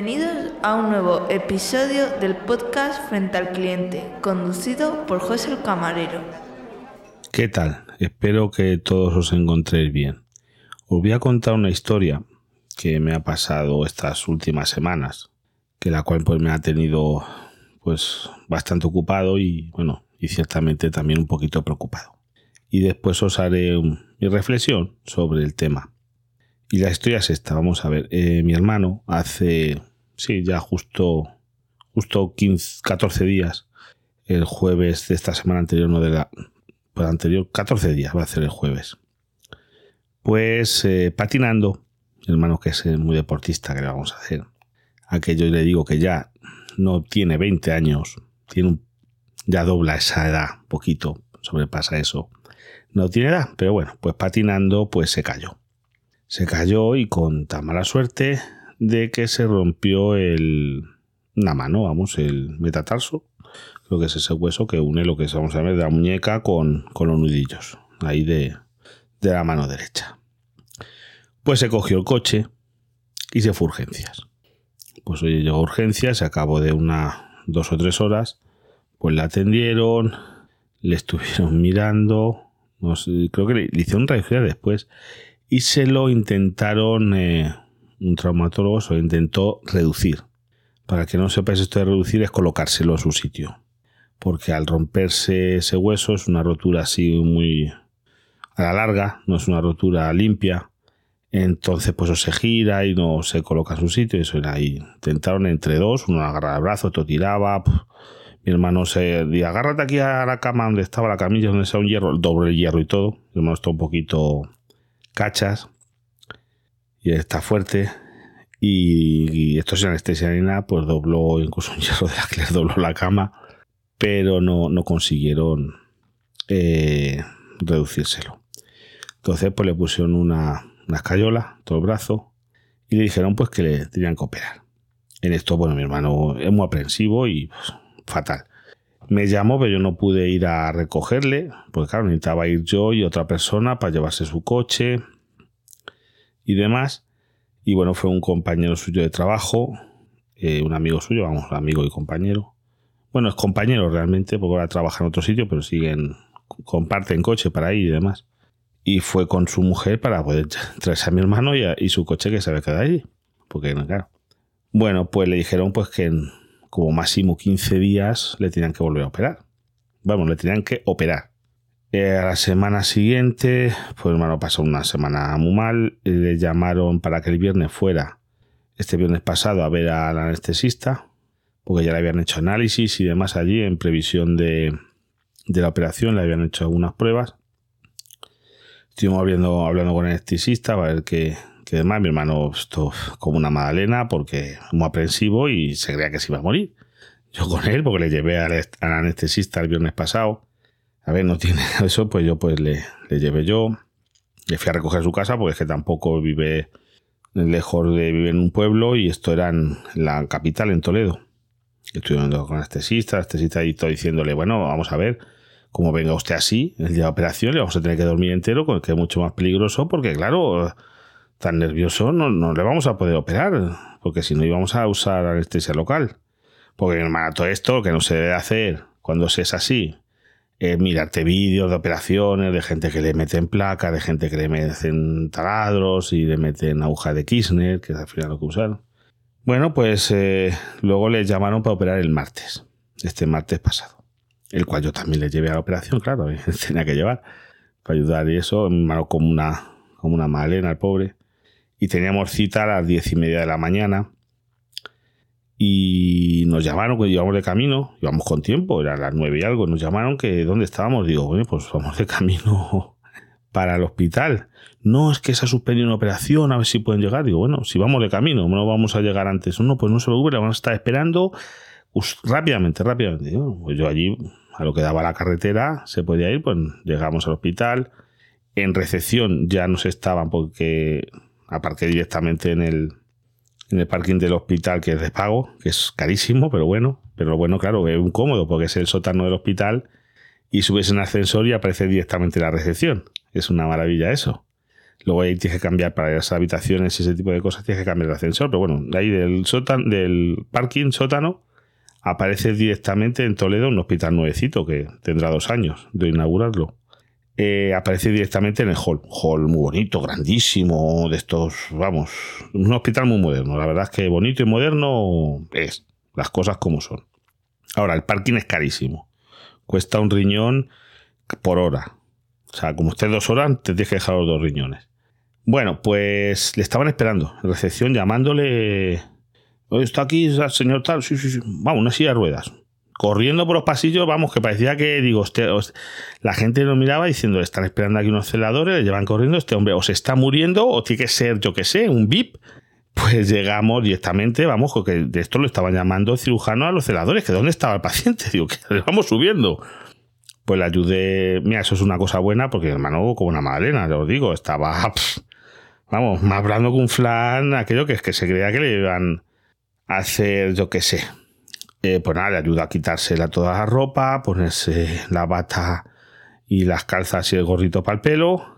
Bienvenidos a un nuevo episodio del podcast Frente al Cliente, conducido por José el Camarero. ¿Qué tal? Espero que todos os encontréis bien. Os voy a contar una historia que me ha pasado estas últimas semanas, que la cual pues me ha tenido pues bastante ocupado y bueno, y ciertamente también un poquito preocupado. Y después os haré mi reflexión sobre el tema. Y la historia es esta, vamos a ver. Eh, mi hermano hace, sí, ya justo, justo 15, 14 días, el jueves de esta semana anterior, no de la, pues anterior, 14 días va a ser el jueves. Pues eh, patinando, mi hermano que es eh, muy deportista, que le vamos a hacer? Aquello le digo que ya no tiene 20 años, tiene ya dobla esa edad, poquito, sobrepasa eso. No tiene edad, pero bueno, pues patinando, pues se cayó se cayó y con tan mala suerte de que se rompió el, una mano, vamos, el metatarso. Creo que es ese hueso que une lo que vamos a ver de la muñeca con, con los nudillos, ahí de, de la mano derecha. Pues se cogió el coche y se fue a urgencias. Pues oye, llegó a urgencias, se acabó de una, dos o tres horas, pues la atendieron, le estuvieron mirando, no creo que le, hicieron radiografía después y se lo intentaron, eh, un traumatólogo se lo intentó reducir. Para que no sepáis esto de reducir es colocárselo a su sitio. Porque al romperse ese hueso es una rotura así muy a la larga, no es una rotura limpia. Entonces pues se gira y no se coloca en su sitio. Eso era ahí. Intentaron entre dos, uno agarraba el brazo, otro tiraba. Mi hermano se decía, agárrate aquí a la cama donde estaba la camilla, donde está un hierro, doble el hierro y todo. Mi hermano está un poquito cachas y está fuerte. Y, esto es anestesia ni nada, pues dobló incluso un hierro de la que dobló la cama, pero no, no consiguieron eh, reducírselo. Entonces, pues le pusieron una, una escayola, todo el brazo, y le dijeron pues que le tenían que operar. En esto, bueno, mi hermano es muy aprensivo y pues, fatal. Me llamó, pero yo no pude ir a recogerle, porque claro, necesitaba ir yo y otra persona para llevarse su coche y demás. Y bueno, fue un compañero suyo de trabajo, eh, un amigo suyo, vamos, amigo y compañero. Bueno, es compañero realmente, porque ahora trabaja en otro sitio, pero siguen, comparten coche para ir y demás. Y fue con su mujer para poder traerse a mi hermano y, y su coche que se había quedado allí. Porque, claro. Bueno, pues le dijeron pues que como máximo 15 días le tenían que volver a operar. Vamos, le tenían que operar. Eh, a la semana siguiente, pues hermano pasó una semana muy mal. Le llamaron para que el viernes fuera, este viernes pasado, a ver al anestesista, porque ya le habían hecho análisis y demás allí en previsión de, de la operación, le habían hecho algunas pruebas. Estuvimos hablando, hablando con el anestesista para ver qué, que además mi hermano esto como una magdalena porque muy aprensivo y se creía que se iba a morir. Yo con él, porque le llevé al, anestesista el viernes pasado. A ver, no tiene eso, pues yo pues le, le llevé yo. Le fui a recoger su casa porque es que tampoco vive lejos de vivir en un pueblo y esto era en la capital, en Toledo. Estuve hablando con anestesista, anestesista y todo diciéndole, bueno, vamos a ver, como venga usted así, el día de operación, le vamos a tener que dormir entero, que es mucho más peligroso, porque claro, tan nervioso no, no le vamos a poder operar, porque si no íbamos a usar anestesia local. Porque hermano, todo esto que no se debe hacer cuando se es así es mirarte vídeos de operaciones, de gente que le meten placa, de gente que le meten taladros y le meten aguja de Kirchner, que es al final lo que usaron. Bueno, pues eh, luego le llamaron para operar el martes, este martes pasado, el cual yo también le llevé a la operación, claro, tenía que llevar para ayudar y eso, hermano, como una, como una malena, el pobre y teníamos cita a las diez y media de la mañana. Y nos llamaron, que íbamos de camino, íbamos con tiempo, era las nueve y algo, nos llamaron que dónde estábamos. Digo, bueno, pues vamos de camino para el hospital. No, es que se ha suspendido una operación, a ver si pueden llegar. Digo, bueno, si vamos de camino, no vamos a llegar antes. No, pues no se preocupe, vamos a estar esperando rápidamente, rápidamente. pues yo allí, a lo que daba la carretera, se podía ir, pues llegamos al hospital. En recepción ya no se estaban porque aparte directamente en el, en el parking del hospital que es de pago, que es carísimo, pero bueno. Pero bueno, claro, es un cómodo porque es el sótano del hospital y subes en ascensor y aparece directamente la recepción. Es una maravilla eso. Luego ahí tienes que cambiar para las habitaciones y ese tipo de cosas, tienes que cambiar el ascensor. Pero bueno, de ahí del, sótano, del parking sótano aparece directamente en Toledo un hospital nuevecito que tendrá dos años de inaugurarlo. Eh, aparece directamente en el hall. Hall muy bonito, grandísimo, de estos, vamos, un hospital muy moderno. La verdad es que bonito y moderno es, las cosas como son. Ahora, el parking es carísimo. Cuesta un riñón por hora. O sea, como usted dos horas, te tienes que dejar los dos riñones. Bueno, pues le estaban esperando en recepción llamándole. Está aquí, señor tal. Sí, sí, sí. Vamos, una silla de ruedas. Corriendo por los pasillos, vamos, que parecía que, digo, la gente nos miraba diciendo, están esperando aquí unos celadores, le llevan corriendo, este hombre o se está muriendo o tiene que ser, yo qué sé, un VIP. Pues llegamos directamente, vamos, que de esto lo estaban llamando cirujano a los celadores, que dónde estaba el paciente, digo, que le vamos subiendo pues le ayudé. Mira, eso es una cosa buena porque hermano, como una madalena, te lo digo, estaba, vamos, más hablando que un flan, aquello que es que se creía que le iban a hacer, yo qué sé. Pues nada, le ayuda a quitársela toda la ropa, ponerse la bata y las calzas y el gorrito para el pelo.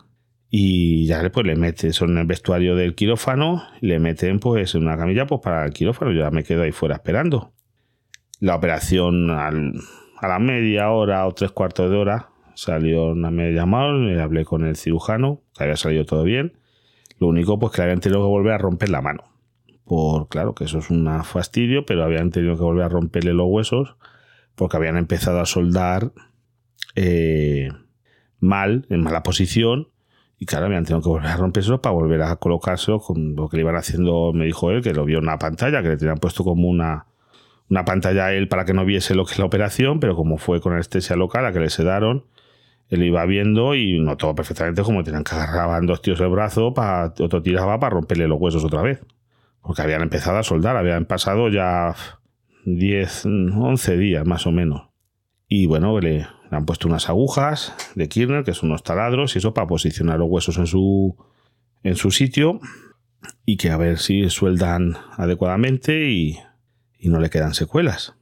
Y ya pues le mete eso en el vestuario del quirófano, le meten pues en una camilla pues para el quirófano. Yo ya me quedo ahí fuera esperando. La operación a la media hora o tres cuartos de hora salió una media mal, le hablé con el cirujano, que había salido todo bien. Lo único, pues que habían tenido que volver a romper la mano. Por claro que eso es un fastidio, pero habían tenido que volver a romperle los huesos porque habían empezado a soldar eh, mal, en mala posición. Y claro, habían tenido que volver a romper eso para volver a colocárselo con lo que le iban haciendo, me dijo él, que lo vio en una pantalla, que le tenían puesto como una, una pantalla a él para que no viese lo que es la operación, pero como fue con anestesia local a que le sedaron, él iba viendo y notó perfectamente cómo tenían que agarrar dos tíos el brazo, para, otro tiraba para romperle los huesos otra vez. Porque habían empezado a soldar, habían pasado ya 10, 11 días más o menos. Y bueno, le, han puesto unas agujas de Kirner, que son unos taladros, y eso para posicionar los huesos en su, en su sitio y que a ver si sueldan adecuadamente y y no le quedan secuelas.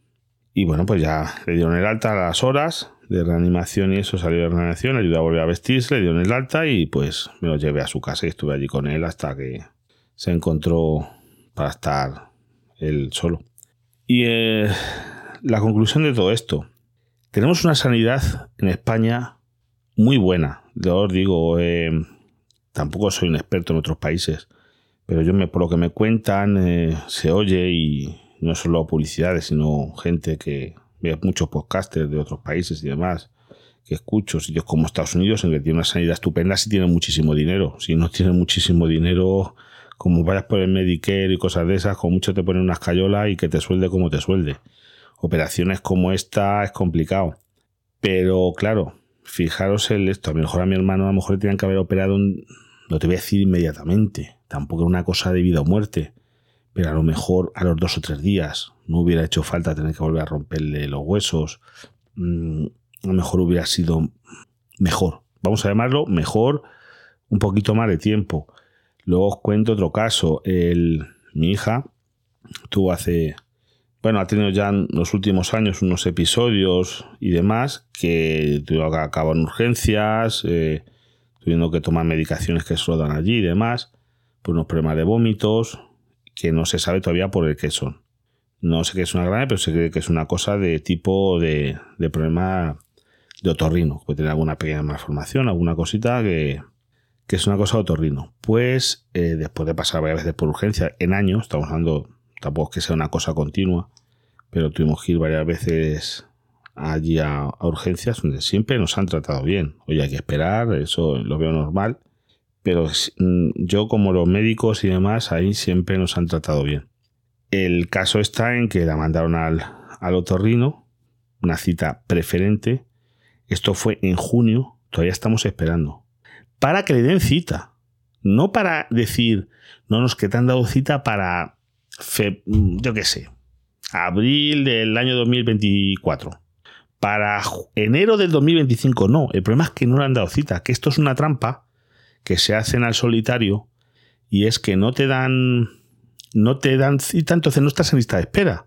Y bueno, pues ya le dieron el alta a las horas de reanimación y eso salió de reanimación, le ayudó a volver a vestirse, le dieron el alta y pues me lo llevé a su casa y estuve allí con él hasta que se encontró para estar él solo. Y eh, la conclusión de todo esto, tenemos una sanidad en España muy buena. Yo os digo, eh, tampoco soy un experto en otros países, pero yo por lo que me cuentan, eh, se oye y, no solo publicidades, sino gente que ve muchos podcasters de otros países y demás, que escucho, sitios como Estados Unidos, en que tiene una sanidad estupenda si tiene muchísimo dinero. Si no tiene muchísimo dinero, como vayas por el Medicare y cosas de esas, con mucho te ponen una escayola y que te suelde como te suelde. Operaciones como esta es complicado. Pero claro, fijaros en esto. A lo mejor a mi hermano a lo mejor le tenían que haber operado, no te voy a decir inmediatamente, tampoco es una cosa de vida o muerte, pero a lo mejor a los dos o tres días no hubiera hecho falta tener que volver a romperle los huesos. Mm, a lo mejor hubiera sido mejor. Vamos a llamarlo mejor, un poquito más de tiempo. Luego os cuento otro caso. Mi hija tuvo hace, bueno, ha tenido ya en los últimos años unos episodios y demás que tuvo que acabar en urgencias, eh, teniendo que tomar medicaciones que se dan allí y demás, por unos problemas de vómitos, que no se sabe todavía por el qué son. No sé qué es una grana, pero se cree que es una cosa de tipo de, problema de otorrino. Puede tener alguna pequeña malformación, alguna cosita que, es una cosa de otorrino. Pues eh, después de pasar varias veces por urgencia en años, estamos hablando, tampoco es que sea una cosa continua, pero tuvimos que ir varias veces allí a, a, urgencias donde siempre nos han tratado bien. Oye, hay que esperar, eso lo veo normal pero mm, yo como los médicos y demás ahí siempre nos han tratado bien. El caso está en que la mandaron al, al otorrino, una cita preferente. Esto fue en junio, todavía estamos esperando. Para que le den cita. No para decir, no nos que te han dado cita para, mm, yo qué sé, abril del año 2024. Para enero del 2025, no. El problema es que no le han dado cita, que esto es una trampa que se hacen al solitario y es que no te dan no te dan cita, entonces no estás en lista de espera.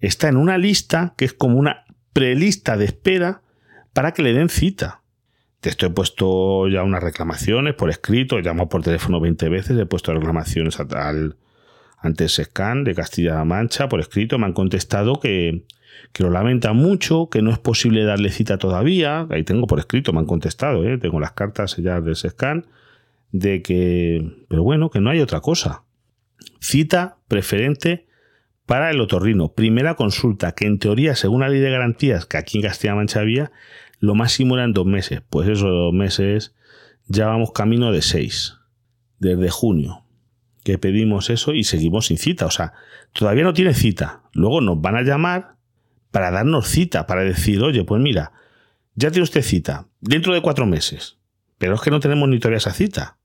Está en una lista que es como una prelista de espera para que le den cita. Te he puesto ya unas reclamaciones por escrito, he llamado por teléfono 20 veces, he puesto reclamaciones al, ante SCAN de Castilla-La Mancha por escrito, me han contestado que, que lo lamentan mucho, que no es posible darle cita todavía. Ahí tengo por escrito, me han contestado, ¿eh? tengo las cartas ya de SCAN, de que, pero bueno, que no hay otra cosa. Cita preferente para el otorrino. Primera consulta, que en teoría, según la ley de garantías que aquí en Castilla-La Mancha había, lo máximo eran dos meses. Pues esos dos meses ya vamos camino de seis. Desde junio que pedimos eso y seguimos sin cita. O sea, todavía no tiene cita. Luego nos van a llamar para darnos cita, para decir, oye, pues mira, ya tiene usted cita, dentro de cuatro meses. Pero es que no tenemos ni todavía esa cita.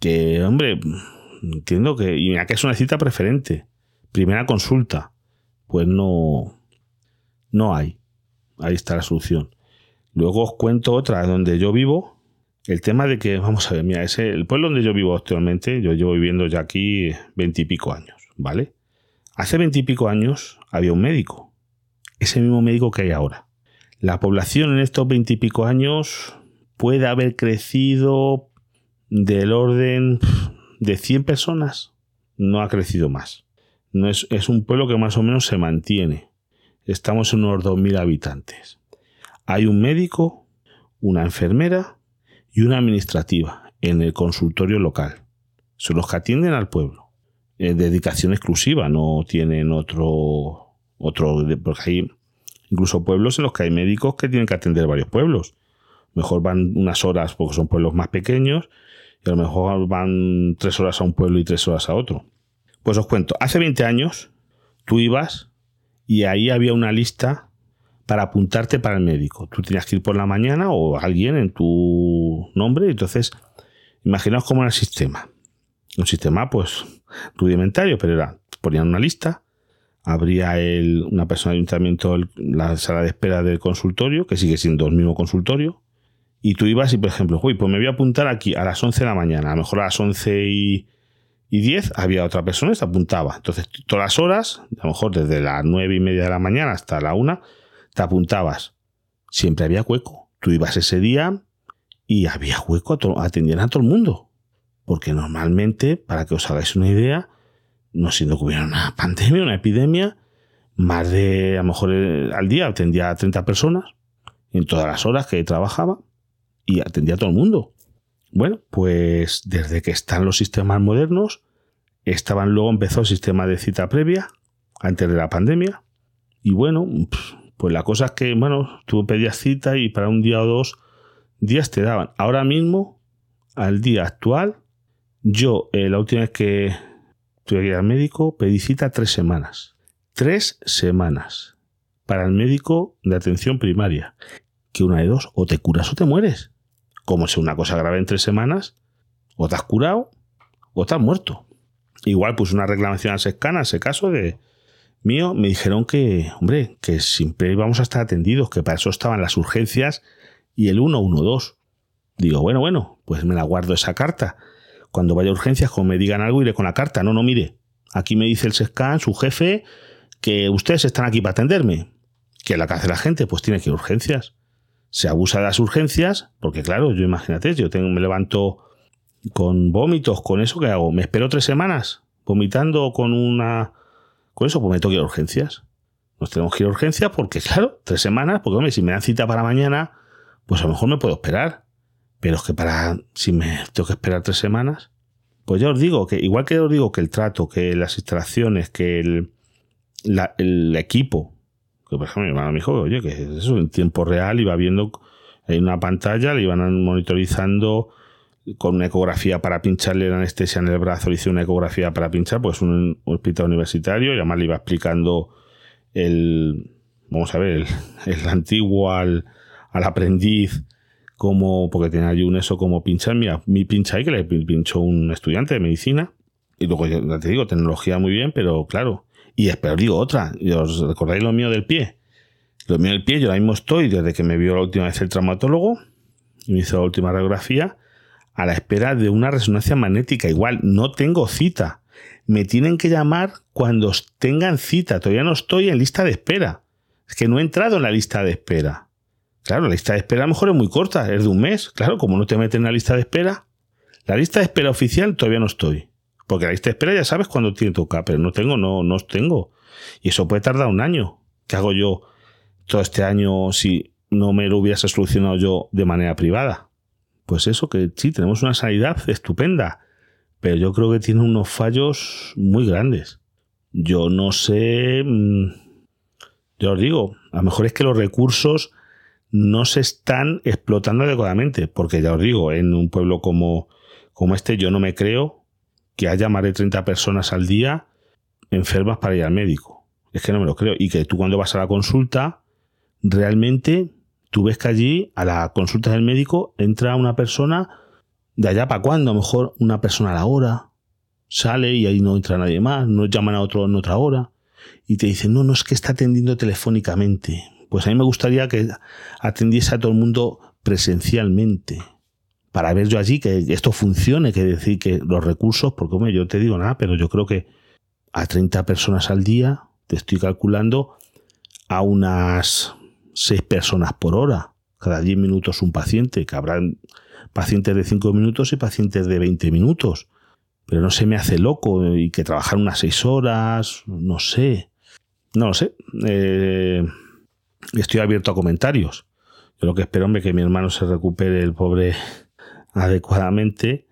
Que, hombre, entiendo que, y mira que es una cita preferente. Primera consulta. Pues no, no hay. Ahí está la solución. Luego os cuento otra donde yo vivo. El tema de que, vamos a ver, mira, ese, el pueblo donde yo vivo actualmente, yo llevo viviendo ya aquí veintipico años, ¿vale? Hace veintipico años había un médico, ese mismo médico que hay ahora. La población en estos veintipico años puede haber crecido del orden de 100 personas, no ha crecido más. No es, es un pueblo que más o menos se mantiene. Estamos en unos 2.000 habitantes. Hay un médico, una enfermera y una administrativa en el consultorio local. Son los que atienden al pueblo. Es dedicación exclusiva, no tienen otro, otro, porque hay incluso pueblos en los que hay médicos que tienen que atender varios pueblos. Mejor van unas horas porque son pueblos más pequeños y a lo mejor van tres horas a un pueblo y tres horas a otro. Pues os cuento, hace 20 años tú ibas y ahí había una lista para apuntarte para el médico. Tú tenías que ir por la mañana o alguien en tu nombre. Entonces, imaginaos cómo era el sistema. Un sistema, pues, rudimentario, pero era, ponían una lista, habría el, una persona de ayuntamiento, la sala de espera del consultorio, que sigue siendo el mismo consultorio, y tú ibas y, por ejemplo, uy, pues me voy a apuntar aquí a las 11 de la mañana, a lo mejor a las 11 y, y 10 había otra persona y se apuntaba. Entonces, todas las horas, a lo mejor desde las 9 y media de la mañana hasta la 1, te apuntabas. Siempre había hueco. Tú ibas ese día y había hueco, atendían a todo el mundo. Porque normalmente, para que os hagáis una idea, no siendo que hubiera una pandemia, una epidemia, más de, a lo mejor eh, al día atendía a 30 personas en todas las horas que trabajaba y atendía a todo el mundo. Bueno, pues desde que están los sistemas modernos, estaban luego empezó el sistema de cita previa, antes de la pandemia, y bueno, pues la cosa es que, bueno, tú pedías cita y para un día o dos días te daban. Ahora mismo, al día actual, yo eh, la última vez que tuve que ir al médico pedí cita tres semanas. Tres semanas para el médico de atención primaria. Que una de dos, o te curas o te mueres. Como si una cosa grave en tres semanas, o te has curado o te has muerto. Igual pues una reclamación a Sescana, ese caso de, mío, me dijeron que, hombre, que siempre íbamos a estar atendidos, que para eso estaban las urgencias y el 112. Digo, bueno, bueno, pues me la guardo esa carta. Cuando vaya a urgencias, como me digan algo, iré con la carta. No, no, mire, aquí me dice el SESCAN, su jefe, que ustedes están aquí para atenderme. Que la que hace la gente, pues tiene que ir a urgencias. Se abusa de las urgencias, porque claro, yo imagínate, yo tengo, me levanto con vómitos, con eso, ¿qué hago? ¿Me espero tres semanas? Vomitando con una con eso, pues me tengo que ir a urgencias. Nos tenemos que ir a urgencias porque, claro, tres semanas, porque hombre, si me dan cita para mañana, pues a lo mejor me puedo esperar. Pero es que para, si me tengo que esperar tres semanas, pues ya os digo que, igual que os digo que el trato, que las instalaciones, que el, el equipo, que por ejemplo mi hermano me dijo, oye, que eso en tiempo real iba viendo en una pantalla, le iban monitorizando con una ecografía para pincharle la anestesia en el brazo, le hice una ecografía para pinchar, pues un, hospital universitario, y además le iba explicando el, vamos a ver, el, antiguo al, aprendiz, como, porque tenía allí un eso como pinchar, mira, mi pincha ahí que le pinchó un estudiante de medicina, y luego ya te digo, tecnología muy bien, pero claro, y espero digo otra, ¿os recordáis lo mío del pie? Lo mío del pie, yo ahora mismo estoy, desde que me vio la última vez el traumatólogo, y me hizo la última radiografía, a la espera de una resonancia magnética. Igual, no tengo cita. Me tienen que llamar cuando tengan cita. Todavía no estoy en lista de espera. Es que no he entrado en la lista de espera. Claro, la lista de espera a lo mejor es muy corta, es de un mes. Claro, como no te meten en la lista de espera. La lista de espera oficial todavía no estoy. Porque la lista de espera ya sabes cuándo tiene toca, pero no tengo, no, no tengo. Y eso puede tardar un año. ¿Qué hago yo todo este año si no me lo hubiese solucionado yo de manera privada? Pues eso, que sí, tenemos una sanidad estupenda, pero yo creo que tiene unos fallos muy grandes. Yo no sé, mm, yo os digo, a lo mejor es que los recursos no se están explotando adecuadamente, porque ya os digo, en un pueblo como, como este yo no me creo que haya más de 30 personas al día enfermas para ir al médico. Es que no me lo creo. Y que tú cuando vas a la consulta, realmente tú ves que allí a la consulta del médico entra una persona de allá para cuando, a lo mejor una persona a la hora, sale y ahí no entra nadie más, no llaman a otro en otra hora y te dicen, no, no es que está atendiendo telefónicamente. Pues a mí me gustaría que atendiese a todo el mundo presencialmente para ver yo allí que esto funcione, que decir que los recursos, porque hombre, yo te digo nada, pero yo creo que a 30 personas al día te estoy calculando a unas 6 personas por hora, cada 10 minutos un paciente, que habrán pacientes de 5 minutos y pacientes de 20 minutos. Pero no se me hace loco y que trabajar unas 6 horas, no sé. No lo sé. Eh, estoy abierto a comentarios. Yo lo que espero, hombre, que mi hermano se recupere el pobre adecuadamente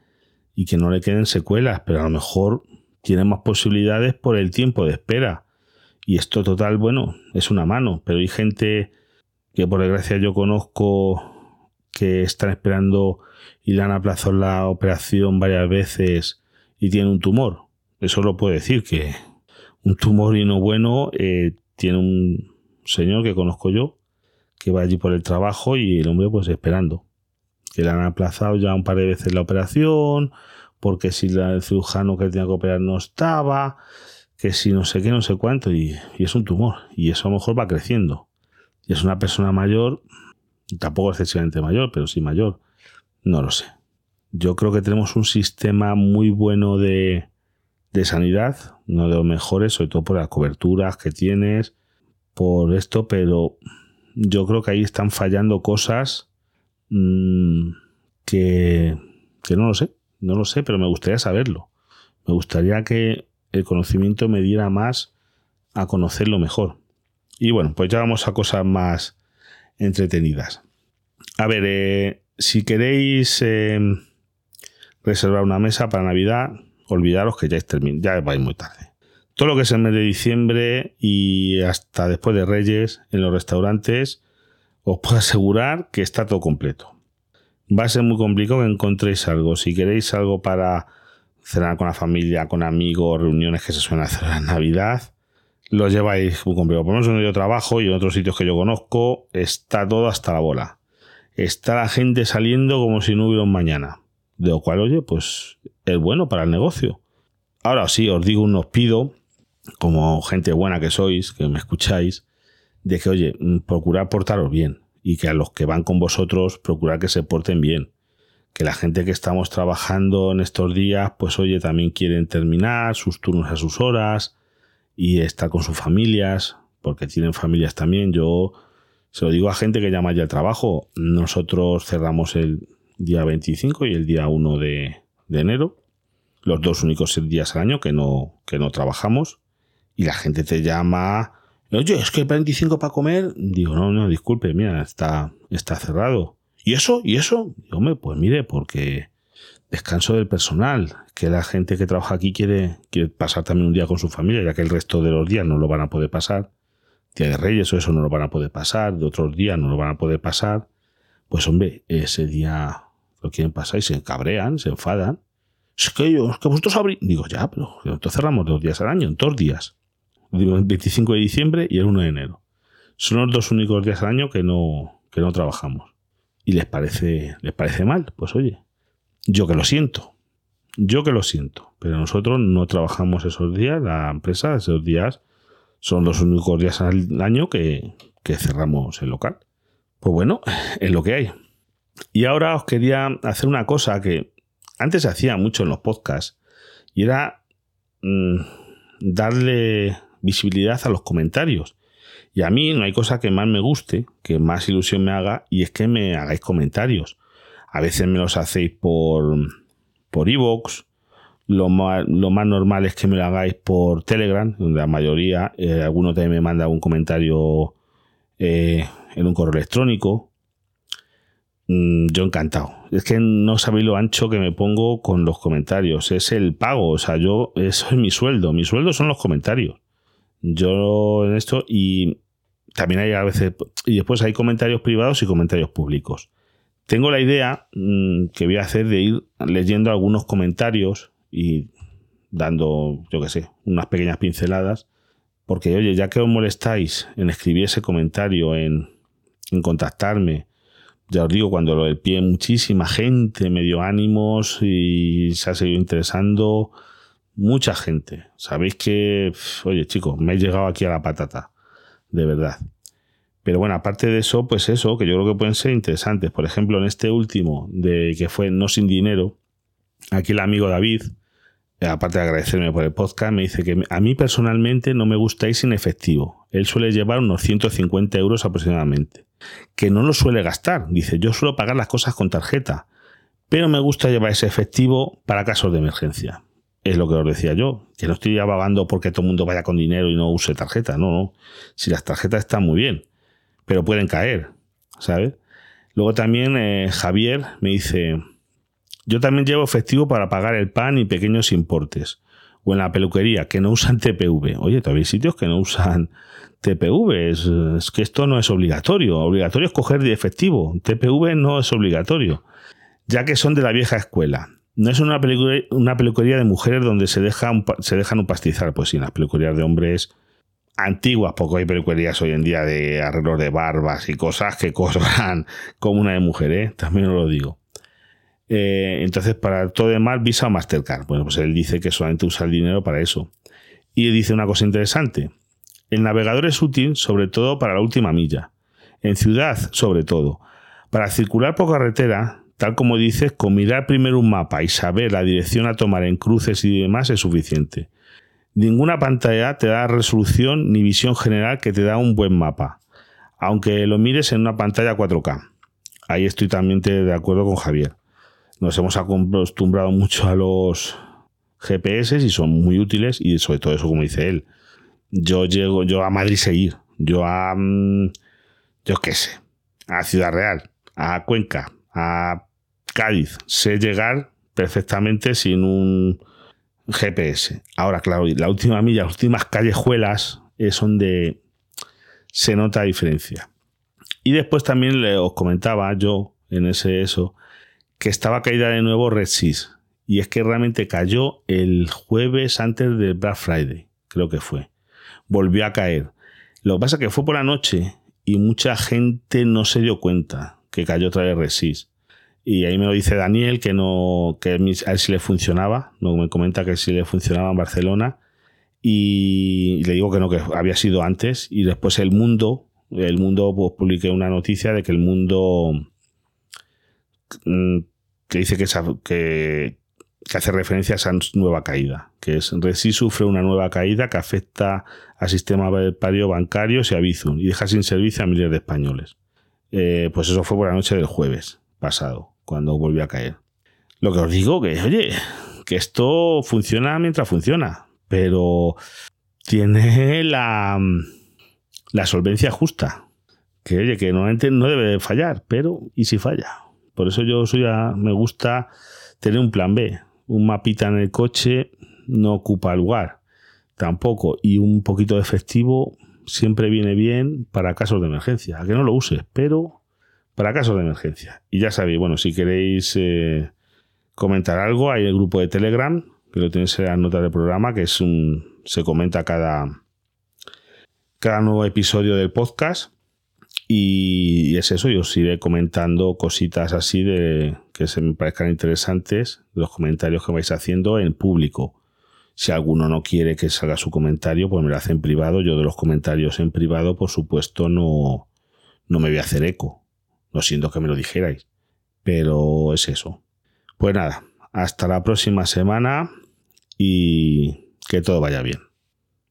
y que no le queden secuelas, pero a lo mejor tiene más posibilidades por el tiempo de espera. Y esto total, bueno, es una mano, pero hay gente que por desgracia yo conozco que están esperando y le han aplazado la operación varias veces y tiene un tumor. Eso lo puedo decir, que un tumor y no bueno eh, tiene un señor que conozco yo que va allí por el trabajo y el hombre pues esperando que le han aplazado ya un par de veces la operación, porque si el cirujano que tenía que operar no estaba, que si no sé qué, no sé cuánto, y, es un tumor, y eso a lo mejor va creciendo. Y es una persona mayor, tampoco excesivamente mayor, pero sí mayor, no lo sé. Yo creo que tenemos un sistema muy bueno de, de sanidad, uno de los mejores, sobre todo por las coberturas que tienes, por esto, pero yo creo que ahí están fallando cosas Mm, que, no lo sé, no lo sé, pero me gustaría saberlo. Me gustaría que el conocimiento me diera más a conocerlo mejor. Y bueno, pues ya vamos a cosas más entretenidas. A ver, eh, si queréis em, reservar una mesa para Navidad, olvidaros que ya, es ya vais muy tarde. Todo lo que es el mes de diciembre y hasta después de Reyes en los restaurantes os puedo asegurar que está todo completo. Va a ser muy complicado que encontréis algo. Si queréis algo para cenar con la familia, con amigos, reuniones que se suelen hacer en Navidad, lo lleváis muy complicado. Por lo menos donde yo trabajo y en otros sitios que yo conozco, está todo hasta la bola. Está la gente saliendo como si no hubiera un mañana. De lo cual, oye, pues es bueno para el negocio. Ahora sí, os digo, os pido, como gente buena que sois, que me escucháis, de que, oye, mm, procurad portaros bien y que a los que van con vosotros procurad que se porten bien. Que la gente que estamos trabajando en estos días, pues oye, también quieren terminar sus turnos a sus horas y estar con sus familias, porque tienen familias también. Yo se lo digo a gente que llama ya al trabajo. Nosotros cerramos el día 25 y el día 1 de, de enero, los dos únicos días al año que no, que no trabajamos. Y la gente te llama Oye, es que el 25 para comer. Digo, no, no, disculpe, mira, está, está cerrado. ¿Y eso? ¿Y eso? Hombre, pues mire, porque descanso del personal, que la gente que trabaja aquí quiere, quiere pasar también un día con su familia, ya que el resto de los días no lo van a poder pasar. Día de Reyes o eso no lo van a poder pasar, de otros días no lo van a poder pasar. Pues hombre, ese día lo quieren pasar y se cabrean, se enfadan. Es que yo, es que vosotros. Digo, ya, pero nosotros cerramos dos días al año, en dos días el 25 de diciembre y el 1 de enero. Son los dos únicos días al año que no, que no trabajamos. ¿Y les parece, les parece mal? Pues oye, yo que lo siento. Yo que lo siento. Pero nosotros no trabajamos esos días, la empresa, esos días son los únicos días al año que, cerramos el local. Pues bueno, es lo que hay. Y ahora os quería hacer una cosa que antes se hacía mucho en los podcasts y era mm, darle visibilidad a los comentarios. Y a mí no hay cosa que más me guste, que más ilusión me haga, y es que me hagáis comentarios. A veces me los hacéis por por iVoox, lo más, lo más normal es que me lo hagáis por Telegram, donde la mayoría, eh, alguno también me manda un comentario eh, en un correo electrónico. Mm, yo encantado. Es que no sabéis lo ancho que me pongo con los comentarios. Es el pago. O sea, yo, eso es mi sueldo. Mi sueldo son los comentarios. Yo en esto y también hay a veces, y después hay comentarios privados y comentarios públicos. Tengo la idea mm, que voy a hacer de ir leyendo algunos comentarios y dando, yo qué sé, unas pequeñas pinceladas. Porque, oye, ya que os molestáis en escribir ese comentario, en, en contactarme, ya os digo, cuando lo del pie, muchísima gente me dio ánimos y se ha seguido interesando. Mucha gente. Sabéis que, oye, chicos, me he llegado aquí a la patata. De verdad. Pero bueno, aparte de eso, pues eso, que yo creo que pueden ser interesantes. Por ejemplo, en este último, de que fue No Sin Dinero, aquí el amigo David, eh, aparte de agradecerme por el podcast, me dice que a mí personalmente no me gusta ir sin efectivo. Él suele llevar unos 150 euros aproximadamente. Que no lo suele gastar. Dice, yo suelo pagar las cosas con tarjeta. Pero me gusta llevar ese efectivo para casos de emergencia. Es lo que os decía yo, que no estoy ya vagando porque todo el mundo vaya con dinero y no use tarjeta. No, no. Si las tarjetas están muy bien pero pueden caer, ¿sabes? Luego también eh, Javier me dice, yo también llevo efectivo para pagar el pan y pequeños importes. O en la peluquería, que no usan TPV. Oye, todavía hay sitios que no usan TPV. Es, que esto no es obligatorio. Obligatorio es coger de efectivo. TPV no es obligatorio. Ya que son de la vieja escuela. No es una peluquería, una peluquería de mujeres donde se, deja se dejan un pastizar. Pues sí, las peluquerías de hombres antiguas, porque hay peluquerías hoy en día de arreglos de barbas y cosas que cobran como una de mujer, ¿eh? también lo digo. Eh, entonces, para todo demás, Visa o Mastercard. Bueno, pues él dice que solamente usa el dinero para eso. Y dice una cosa interesante. El navegador es útil sobre todo para la última milla. En ciudad, sobre todo. Para circular por carretera, tal como dices, con mirar primero un mapa y saber la dirección a tomar en cruces y demás es suficiente. Ninguna pantalla te da resolución ni visión general que te da un buen mapa, aunque lo mires en una pantalla 4K. Ahí estoy también de acuerdo con Javier. Nos hemos acostumbrado mucho a los GPS y son muy útiles y sobre todo eso como dice él. Yo llego yo a Madrid seguir, yo a mm, yo qué sé, a Ciudad Real, a Cuenca, a Cádiz, sé llegar perfectamente sin un GPS. Ahora, claro, la última milla, las últimas callejuelas es donde se nota diferencia. Y después también os comentaba yo en ese eso que estaba caída de nuevo Red Y es que realmente cayó el jueves antes del Black Friday, creo que fue. Volvió a caer. Lo que pasa es que fue por la noche y mucha gente no se dio cuenta que cayó otra vez Red y ahí me lo dice Daniel que no, que a él sí le funcionaba, no me comenta que sí le funcionaba en Barcelona. Y le digo que no, que había sido antes. Y después el mundo, el mundo, pues publiqué una noticia de que el mundo mm, que dice que, que, hace referencia a esa nueva caída, que es Resi sufre una nueva caída que afecta al sistema bancario bancarios y a Bizum y deja sin servicio a miles de españoles. Eh, pues eso fue por la noche del jueves pasado cuando volvió a caer. Lo que os digo que, oye, que esto funciona mientras funciona, pero tiene la, la solvencia justa. Que, oye, que normalmente no debe fallar, pero ¿y si falla? Por eso yo soy me gusta tener un plan B. Un mapita en el coche no ocupa lugar, tampoco. Y un poquito de efectivo siempre viene bien para casos de emergencia. A que no lo uses, pero para casos de emergencia. Y ya sabéis, bueno, si queréis eh, comentar algo, hay el grupo de Telegram, que lo tenéis en la nota del programa, que es un. se comenta cada, cada nuevo episodio del podcast. Y, es eso, yo os iré comentando cositas así de que se me parezcan interesantes, los comentarios que vais haciendo en público. Si alguno no quiere que salga su comentario, pues me lo hace en privado. Yo de los comentarios en privado, por supuesto, no, no me voy a hacer eco. No siento que me lo dijerais. Pero es eso. Pues nada, hasta la próxima semana y que todo vaya bien.